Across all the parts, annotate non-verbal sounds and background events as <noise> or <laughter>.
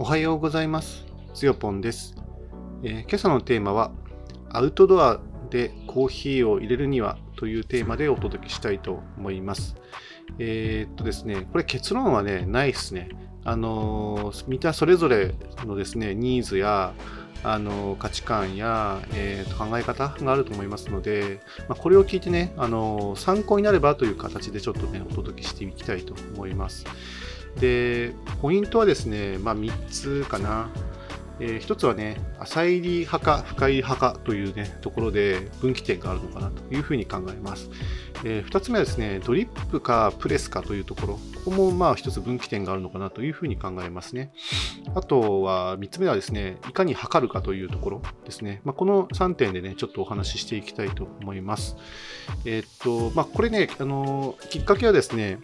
おはようございます。つよぽんです、えー今朝のテーマは、アウトドアでコーヒーを入れるにはというテーマでお届けしたいと思います。えーっとですね、これ結論はね、ないですね。あのーみんなそれぞれのですね、ニーズや、あの価値観や、えーと考え方があると思いますので、まあ、これを聞いてね、あの参考になればという形でちょっとね、お届けしていきたいと思います。で、ポイントはですね、まあ、3つかな。えー一つはね、浅入り派か深入り派かというね、ところで分岐点があるのかなというふうに考えます。えー二つ目はですね、ドリップかプレスかというところ、ここもまあ一つ分岐点があるのかなというふうに考えますね。あとは三つ目はですね、いかに測るかというところですね。まあ、この3点でね、ちょっとお話ししていきたいと思います。えーっと、まあ、これね、あのきっかけはですね、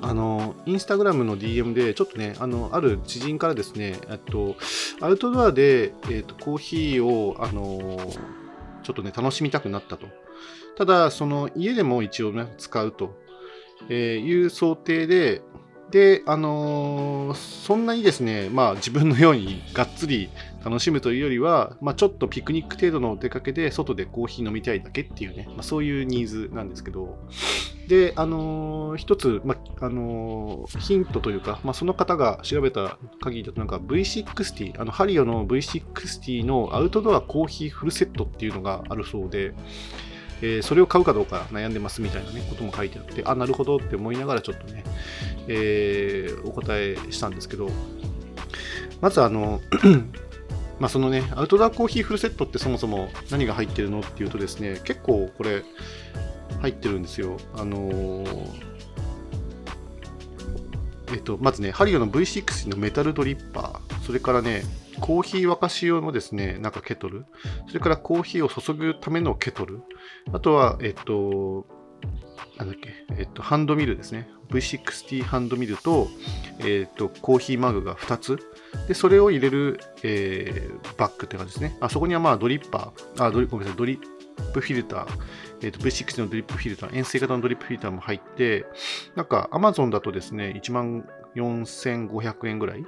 あのインスタグラムの DM で、ちょっとね、あのある知人からですね、えっと、アウトドアで、えっと、コーヒーを、あのちょっとね、楽しみたくなったと。ただ、その家でも一応ね、使うと、えいう想定で、で、あのーそんなにですね、まあ自分のようにがっつり楽しむというよりは、まあちょっとピクニック程度のお出かけで外でコーヒー飲みたいだけっていうね、まあそういうニーズなんですけど、で、あのー一つ、まあ、あのーヒントというか、まあその方が調べた限りだとなんか V60、あのハリオの V60 のアウトドアコーヒーフルセットっていうのがあるそうで、えーそれを買うかどうか悩んでますみたいな、ね、ことも書いてあって、あ、なるほどって思いながらちょっとね、えーお答えしたんですけど、まずあの、<clears throat> まあそのね、アウトドアコーヒーフルセットってそもそも何が入ってるのっていうとですね、結構これ入ってるんですよ。あのーえっと、まずね、ハリオの V6 のメタルドリッパー、それからね、コーヒー沸かし用のですね、なんかケトル、それからコーヒーを注ぐためのケトル、あとは、えっと、なんだっけ、えっと、ハンドミルですね。V60 ハンドミルと、えっと、コーヒーマグが2つ。で、それを入れる、えーバッグって感じですね。あそこにはまあドリッパー、あ、ドリごめんなさい、ドリップフィルター、えっと V60 のドリップフィルター、円錐型のドリップフィルターも入って、なんか Amazon だとですね、1万4500円ぐらい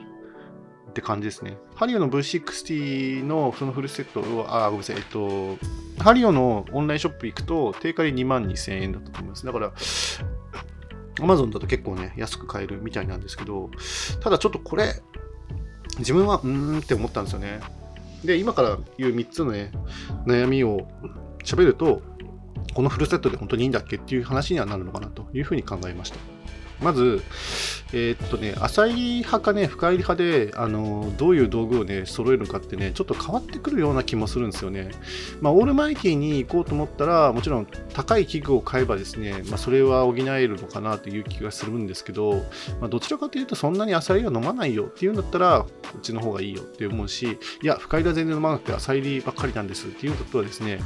って感じですね。ハリオの V60 のそのフルセットを、あ、ごめんなさい、えっと、ハリオのオンラインショップ行くと、定価で2万2000円だったと思います。だから、Amazon だと結構ね、安く買えるみたいなんですけど、ただちょっとこれ、自分はうーんって思ったんですよね。で、今から言う3つのね、悩みを喋ると、このフルセットで本当にいいんだっけっていう話にはなるのかなというふうに考えました。まず、えーっとね、浅い派かね、深い派で、あのどういう道具をね、揃えるかってね、ちょっと変わってくるような気もするんですよね。まあ、オールマイティに行こうと思ったら、もちろん高い器具を買えばですね、まあ、それは補えるのかなという気がするんですけど、まあ、どちらかというと、そんなに浅いは飲まないよっていうんだったら、こっちの方がいいよって思うし、いや、深いは全然飲まなくて浅いばっかりなんですっていうんだったらですね、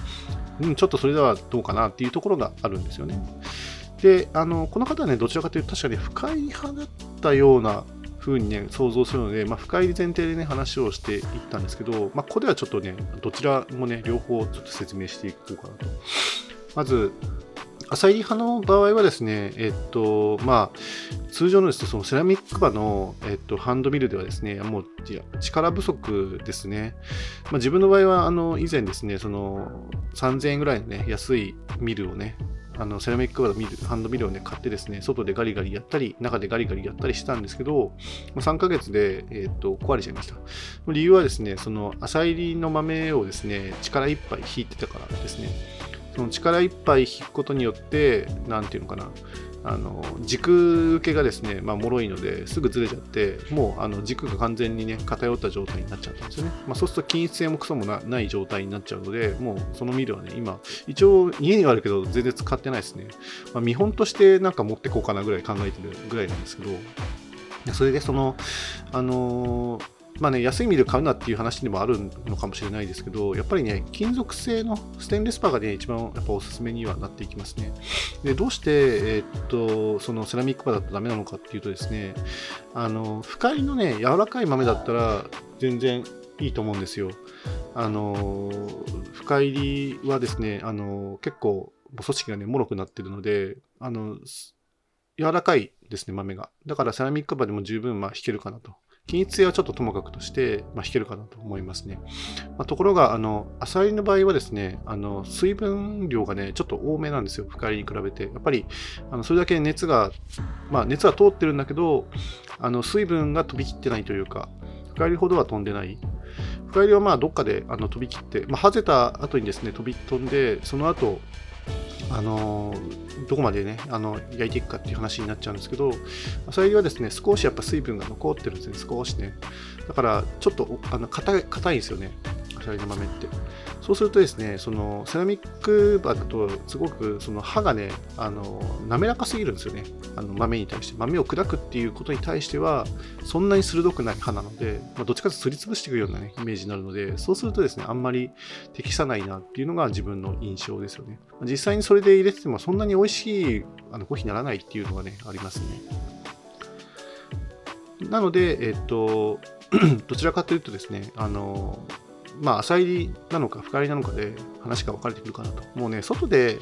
うん、ちょっとそれではどうかなっていうところがあるんですよね。で、あのこの方はね、どちらかというと、確かに深い派だったような風にね、想像するので、まあ、深い前提でね、話をしていったんですけど、まあ、ここではちょっとね、どちらもね、両方ちょっと説明していこうかなと。まず、浅い派の場合はですね、えっと、まあ、通常のです、そのセラミック刃の、えっと、ハンドミルではですね、もういや力不足ですね。まあ、自分の場合は、あの、以前ですね、その、3000円ぐらいのね、安いミルをね、あのセラミックのミルハンドミルを、ね、買ってですね、外でガリガリやったり、中でガリガリやったりしたんですけど、ま3ヶ月で、えー、と壊れちゃいました。理由はですね、その浅入りの豆をですね、力いっぱい引いてたからですね、その力いっぱい引くことによって、何て言うのかな、あの軸受けがですね、まあ、脆いのですぐずれちゃって、もうあの軸が完全にね、偏った状態になっちゃったんですよね。まあ、そうすると均一性もクソもない状態になっちゃうので、もうそのミルはね、今、一応家にはあるけど、全然使ってないですね。まあ、見本としてなんか持ってこうかなぐらい考えてるぐらいなんですけど、それでその、あのーまあね、安いミル買うなっていう話でもあるのかもしれないですけど、やっぱりね、金属製のステンレスパーがね、一番やっぱおすすめにはなっていきますね。で、どうして、えーっと、そのセラミックパーだとダメなのかっていうとですね、あの、深いのね、柔らかい豆だったら全然いいと思うんですよ。あの、深入りはですね、あの、結構、組織がね、脆くなってるので、あの、柔らかいですね、豆が。だからセラミックパーでも十分まあ弾けるかなと均一性はちょっとともかくとして、まあ、引けるかなと思いますね。まあ、ところが、あの、アサリの場合はですね、あの、水分量がね、ちょっと多めなんですよ、深入りに比べて。やっぱり、あのそれだけ熱が、まあ、熱は通ってるんだけど、あの、水分が飛びきってないというか、深入りほどは飛んでない。深入りはまあどっかであの飛び切って、まあ、はぜた後にですね飛び飛んでその後あのどこまでねあの焼いていくかっていう話になっちゃうんですけどそれはですね少しやっぱ水分が残ってるんですね少しね。だからちょっとあの硬い硬いんですよね。浅煎りの豆ってそうするとですね、そのセラミック刃だと、すごくその刃がね、あの滑らかすぎるんですよね、あの豆に対して。豆を砕くっていうことに対しては、そんなに鋭くない刃なので、まあ、どっちかというとすりつぶしていくような、ね、イメージになるので、そうするとですね、あんまり適さないなっていうのが自分の印象ですよね。実際にそれで入れてても、そんなに美味しいあのコーヒーにならないっていうのがね、ありますね。なので、えっと、<clears throat> どちらかというとですね、あの、まあ、浅入りなのか深入りなのかで話が分かれてくるかなと。もうね、外で、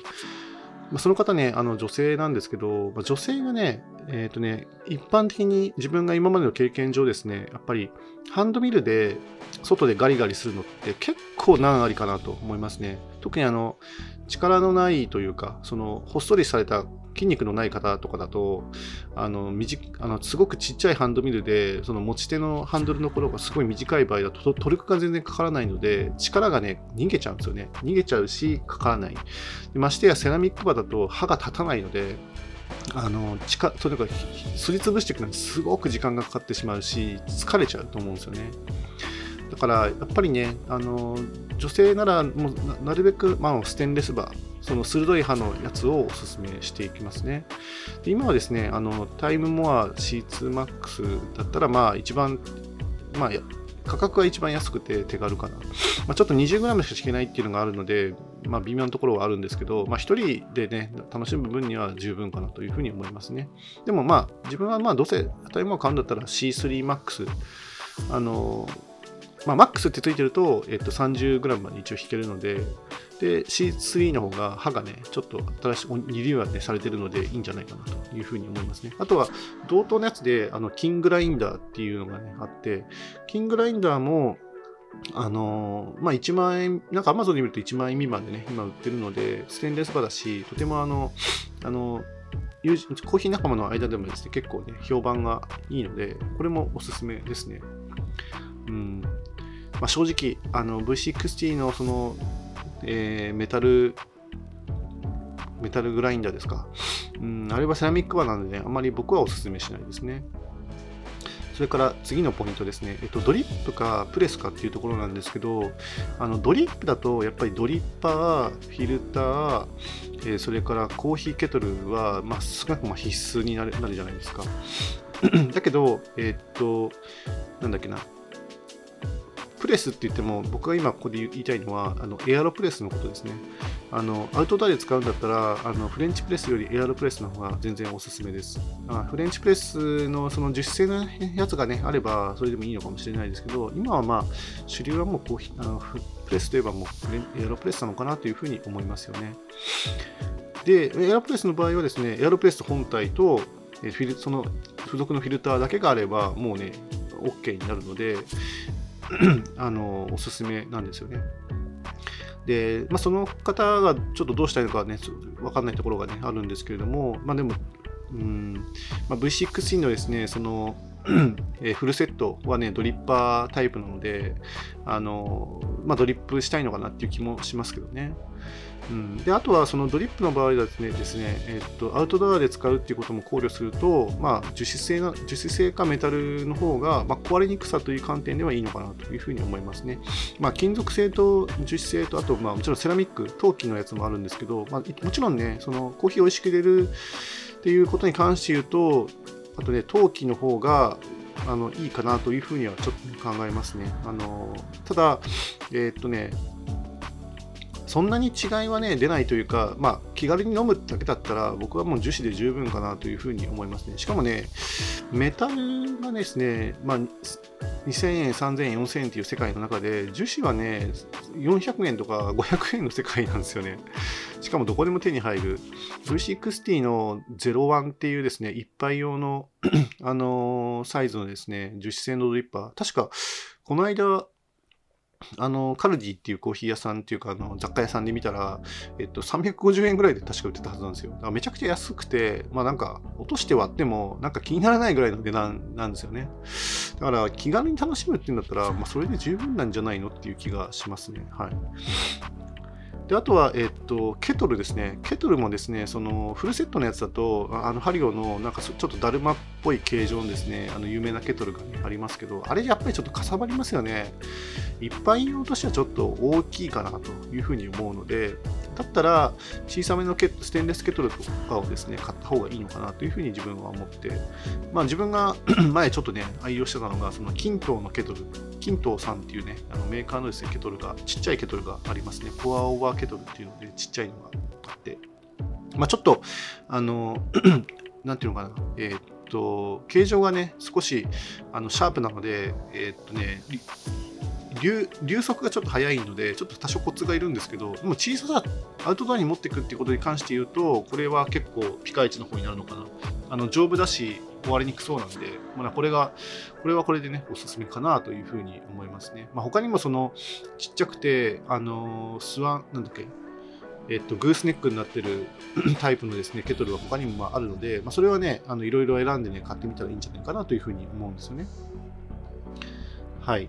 まあ、その方ね、あの女性なんですけど、まあ、女性がね、えっ、ー、とね、一般的に自分が今までの経験上ですね、やっぱりハンドミルで外でガリガリするのって結構難ありかなと思いますね。特にあの力のないというか、そのほっそりされた筋肉のない方とかだとあのあのすごくちっちゃいハンドミルでその持ち手のハンドルの頃がすごい短い場合だとトルクが全然かからないので力がね逃げちゃうんですよね。逃げちゃうしかからない。ましてやセラミック刃だと刃が立たないのであの力とにかくすりつぶしていくのにすごく時間がかかってしまうし疲れちゃうと思うんですよね。だからやっぱりねあの女性ならもうなるべく、まあ、ステンレス刃その鋭い刃のやつをおすすめしていきますね。で今はですね、あのタイムモア C2MAX だったら、まあ一番、まあ価格は一番安くて手軽かな。まあ、ちょっと 20g しか引けないっていうのがあるので、まあ、微妙なところはあるんですけど、まあ、1人でね、楽しむ分には十分かなというふうに思いますね。でもまあ、自分はまあ、どうせタイムモア買うんだったら C3MAX、あの、まあ、MAX ってついてると、えっと、30g まで一応引けるので、で、C3 の方が歯がね、ちょっと新しいリニューアル、ね、されてるのでいいんじゃないかなというふうに思いますね。あとは、同等のやつで、あの、キングラインダーっていうのがね、あって、キングラインダーも、あのまあ、1万円、なんか Amazon で見ると1万円未満でね、今売ってるので、ステンレス刃だし、とてもあの、あの、友人コーヒー仲間の間でもですね、結構ね、評判がいいので、これもおすすめですね。うん。まあ、正直、あの、V60 のその、えー、メタル、メタルグラインダーですか？うん、あれはセラミックバーなので、ね、あまり僕はお勧めしないですね。それから次のポイントですね、えっと、ドリップかプレスかっていうところなんですけど、あのドリップだとやっぱりドリッパー、フィルター、えー、それからコーヒーケトルは、まあ、少なくも必須になるなるじゃないですか。<clears throat> だけど、えー、っと、なんだっけな、プレスって言っても、僕が今ここで言いたいのは、あのエアロプレスのことですね。あのアウトドアで使うんだったらあの、フレンチプレスよりエアロプレスの方が全然おすすめです。あフレンチプレスのその樹脂製のやつが、ね、あれば、それでもいいのかもしれないですけど、今はまあ、主流はもうコーヒーあのプレスといえばもうエアロプレスなのかなというふうに思いますよね。で、エアロプレスの場合はですね、エアロプレス本体と、フィルその付属のフィルターだけがあれば、もうね、OK になるので、<clears throat> あのおすすめなんですよね。で、まあ、その方がちょっとどうしたいのかね、分かんないところがね、あるんですけれども、まあ、でも、うんまあ、V6 のですね、その <clears throat> えフルセットはね、ドリッパータイプなので、あのまあ、ドリップしたいのかなっていう気もしますけどね。うん、であとはそのドリップの場合はですねですね、えっと、アウトドアで使うっていうことも考慮すると、まあ、樹脂製な樹脂製かメタルの方が、まあ、壊れにくさという観点ではいいのかなというふうに思いますね。まあ、金属製と樹脂製と、あと、まあ、もちろんセラミック、陶器のやつもあるんですけど、まあ、もちろんね、そのコーヒーを美味しく入れるっていうことに関して言うと、あとね、陶器の方があのいいかなというふうにはちょっと考えますね。あのただ、えー、っとね、そんなに違いはね、出ないというか、まあ、気軽に飲むだけだったら、僕はもう樹脂で十分かなというふうに思いますね。しかもね、メタルがですね、まあ、2000円、3000円、4000円という世界の中で、樹脂はね、400円とか500円の世界なんですよね。しかもどこでも手に入る V60 の01っていうですね、一杯用の <clears throat> あのー、サイズのですね、樹脂製のドリッパー。確か、この間、あの、カルディっていうコーヒー屋さんっていうか、あの、雑貨屋さんで見たら、えっと、350円ぐらいで確か売ってたはずなんですよ。だからめちゃくちゃ安くて、まあなんか、落として割っても、なんか気にならないぐらいの値段なんですよね。だから、気軽に楽しむっていうんだったら、まあそれで十分なんじゃないのっていう気がしますね。はい。であとは、えっと、ケトルですね。ケトルもですね、そのフルセットのやつだと、あのハリオのなんかちょっとだるまっぽい形状のですね、あの有名なケトルが、ね、ありますけど、あれやっぱりちょっとかさばりますよね。一般用としてはちょっと大きいかなというふうに思うので、だったら小さめのケステンレスケトルとかをですね、買った方がいいのかなというふうに自分は思って、まあ自分が <clears throat> 前ちょっとね、愛用してたのが、その金東のケトル、金東さんっていうね、あのメーカーのですね、ケトルが、ちっちゃいケトルがありますね。ポアオーバーケトルっていうので、ちっちゃいのがあって、まあちょっと、あの、<clears throat> なんていうのかな、えー、っと、形状がね、少しあのシャープなので、えー、っとね、流流速がちょっと速いので、ちょっと多少コツがいるんですけど、でも小ささ、アウトドアに持っていくっていうことに関して言うと、これは結構ピカイチの方になるのかな。あの丈夫だし、終わりにくそうなんで、まあ、これが、これはこれでね、おすすめかなというふうに思いますね。まあ、他にもその、ちっちゃくて、あのスワン、なんだっけ、えっと、グースネックになってる <clears throat> タイプのですね、ケトルは他にもあるので、まあ、それはね、あのいろいろ選んでね、買ってみたらいいんじゃないかなというふうに思うんですよね。はい。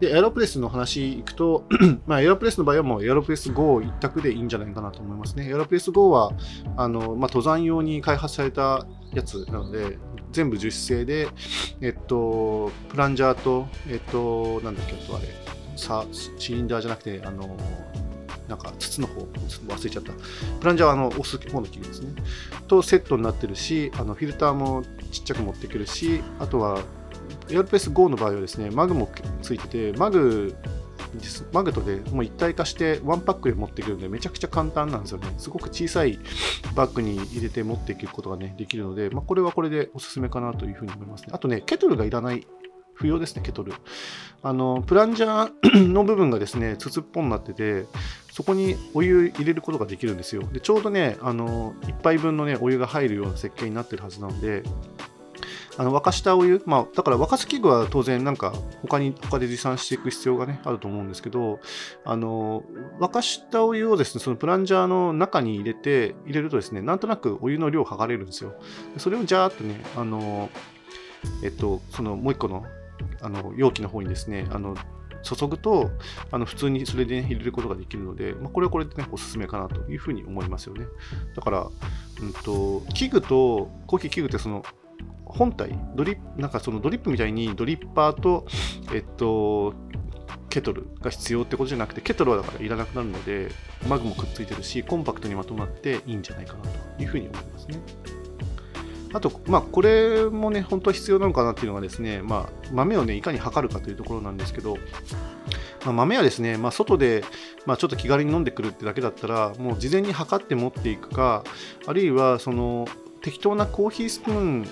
で、エアロプレスの話いくと、<clears throat> まあ、エアロプレスの場合はもうエアロプレス GO 一択でいいんじゃないかなと思いますね。エアロプレス GO は、あの、まあ、登山用に開発されたやつなので、全部樹脂製で、えっと、プランジャーと、えっと、なんだっけ、あとあれ、さシリンダーじゃなくて、あの、なんか筒の方、忘れちゃった。プランジャーはあの押す方の器具ですね。とセットになってるし、あのフィルターもちっちゃく持っていけるし、あとはエアロペース GO の場合はですね、マグもついてて、マグマグとでもう一体化してワンパックで持っていけるのでめちゃくちゃ簡単なんですよね。すごく小さいバッグに入れて持っていくことがね、できるので、まあ、これはこれでおすすめかなというふうに思いますね。あとね、ケトルがいらない不要ですね、ケトル。あの、プランジャー <clears throat> の部分がですね、筒っぽになってて、そこにお湯入れることができるんですよ。で、ちょうどね、あの、1杯分のね、お湯が入るような設計になってるはずなので、あの沸かしたお湯、まあ、だから沸かす器具は当然なんか他に他で持参していく必要がねあると思うんですけどあの沸かしたお湯をですねそのプランジャーの中に入れて入れるとですねなんとなくお湯の量を測れるんですよそれをジャーっとねあのえっとそのもう一個のあの容器の方にですねあの注ぐとあの普通にそれで、ね、入れることができるので、まあ、これはこれで、ね、おすすめかなというふうに思いますよね。だから、うんと、器具と、コーヒー器具ってその本体、ドリなんかそのドリップみたいにドリッパーと、えっと、ケトルが必要ってことじゃなくて、ケトルはだからいらなくなるので、マグもくっついてるし、コンパクトにまとまっていいんじゃないかなというふうに思いますね。あと、まあ、これもね、本当は必要なのかなっていうのがですね、まあ、豆をね、いかに測るかというところなんですけど、まあ、豆はですね、まあ、外で、まあ、ちょっと気軽に飲んでくるってだけだったら、もう事前に測って持っていくか、あるいは、その、適当なコーヒースプーン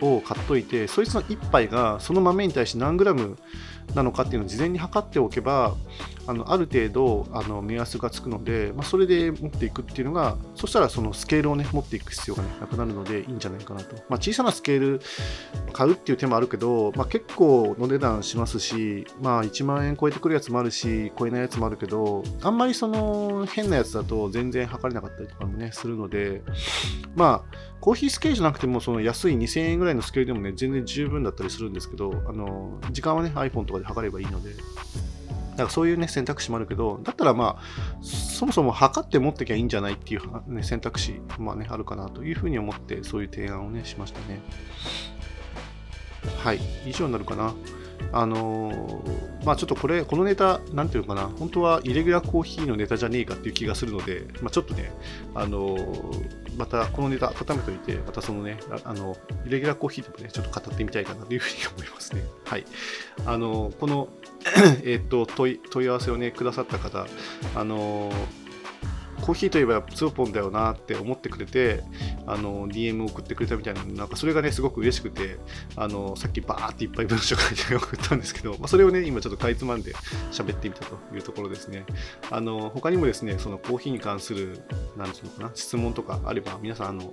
を買っといてそいつの1杯がその豆に対して何グラムなのかっていうのを事前に測っておけばあのある程度あの目安がつくので、まあ、それで持っていくっていうのがそしたらそのスケールをね持っていく必要が、ね、なくなるのでいいんじゃないかなと、まあ、小さなスケール買うっていう手もあるけど、まあ、結構の値段しますし、まあ、1万円超えてくるやつもあるし超えないやつもあるけどあんまりその変なやつだと全然測れなかったりとかもねするのでまあコーヒースケールじゃなくてもその安い2000 1000円ぐらいのスケールでもね全然十分だったりするんですけどあの時間はね iPhone とかで測ればいいので。なんかそういうね選択肢もあるけどだったらまあそもそも測って持ってきゃいいんじゃないっていう、ね、選択肢まあねあるかなというふうに思ってそういう提案をねしましたね。はい。以上になるかな。あのー、まあちょっとこれ、このネタ、なんていうのかな、本当はイレギュラーコーヒーのネタじゃねえかっていう気がするので、まあ、ちょっとね、あのー、またこのネタ温めておいて、またそのね、あの、イレギュラーコーヒーでもね、ちょっと語ってみたいかなというふうに思いますね。はい。あのー、この、えっと問い、問い合わせをね、くださった方、あのコーヒーといえばツーポンだよなって思ってくれて、あの DM 送ってくれたみたいな、なんかそれがね、すごく嬉しくて、あのさっきバーっていっぱい文章書いて送ったんですけど、まあ、それをね、今ちょっとかいつまんで喋ってみたというところですね。あの他にもですね、そのコーヒーに関する、なんていうのかな、質問とかあれば、皆さん、あの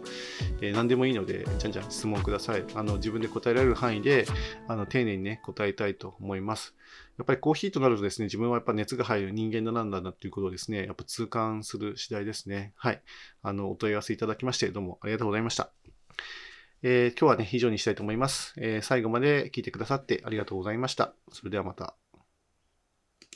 えー、何でもいいので、じゃんじゃん質問ください。あの自分で答えられる範囲で、あの丁寧にね、答えたいと思います。やっぱりコーヒーとなるとですね、自分はやっぱ熱が入る人間だなんだなっていうことをですね、やっぱ痛感する次第ですね。はい。あの、お問い合わせいただきまして、どうもありがとうございました。えー、今日はね、以上にしたいと思います、えー、最後まで聞いてくださってありがとうございました。それではまた。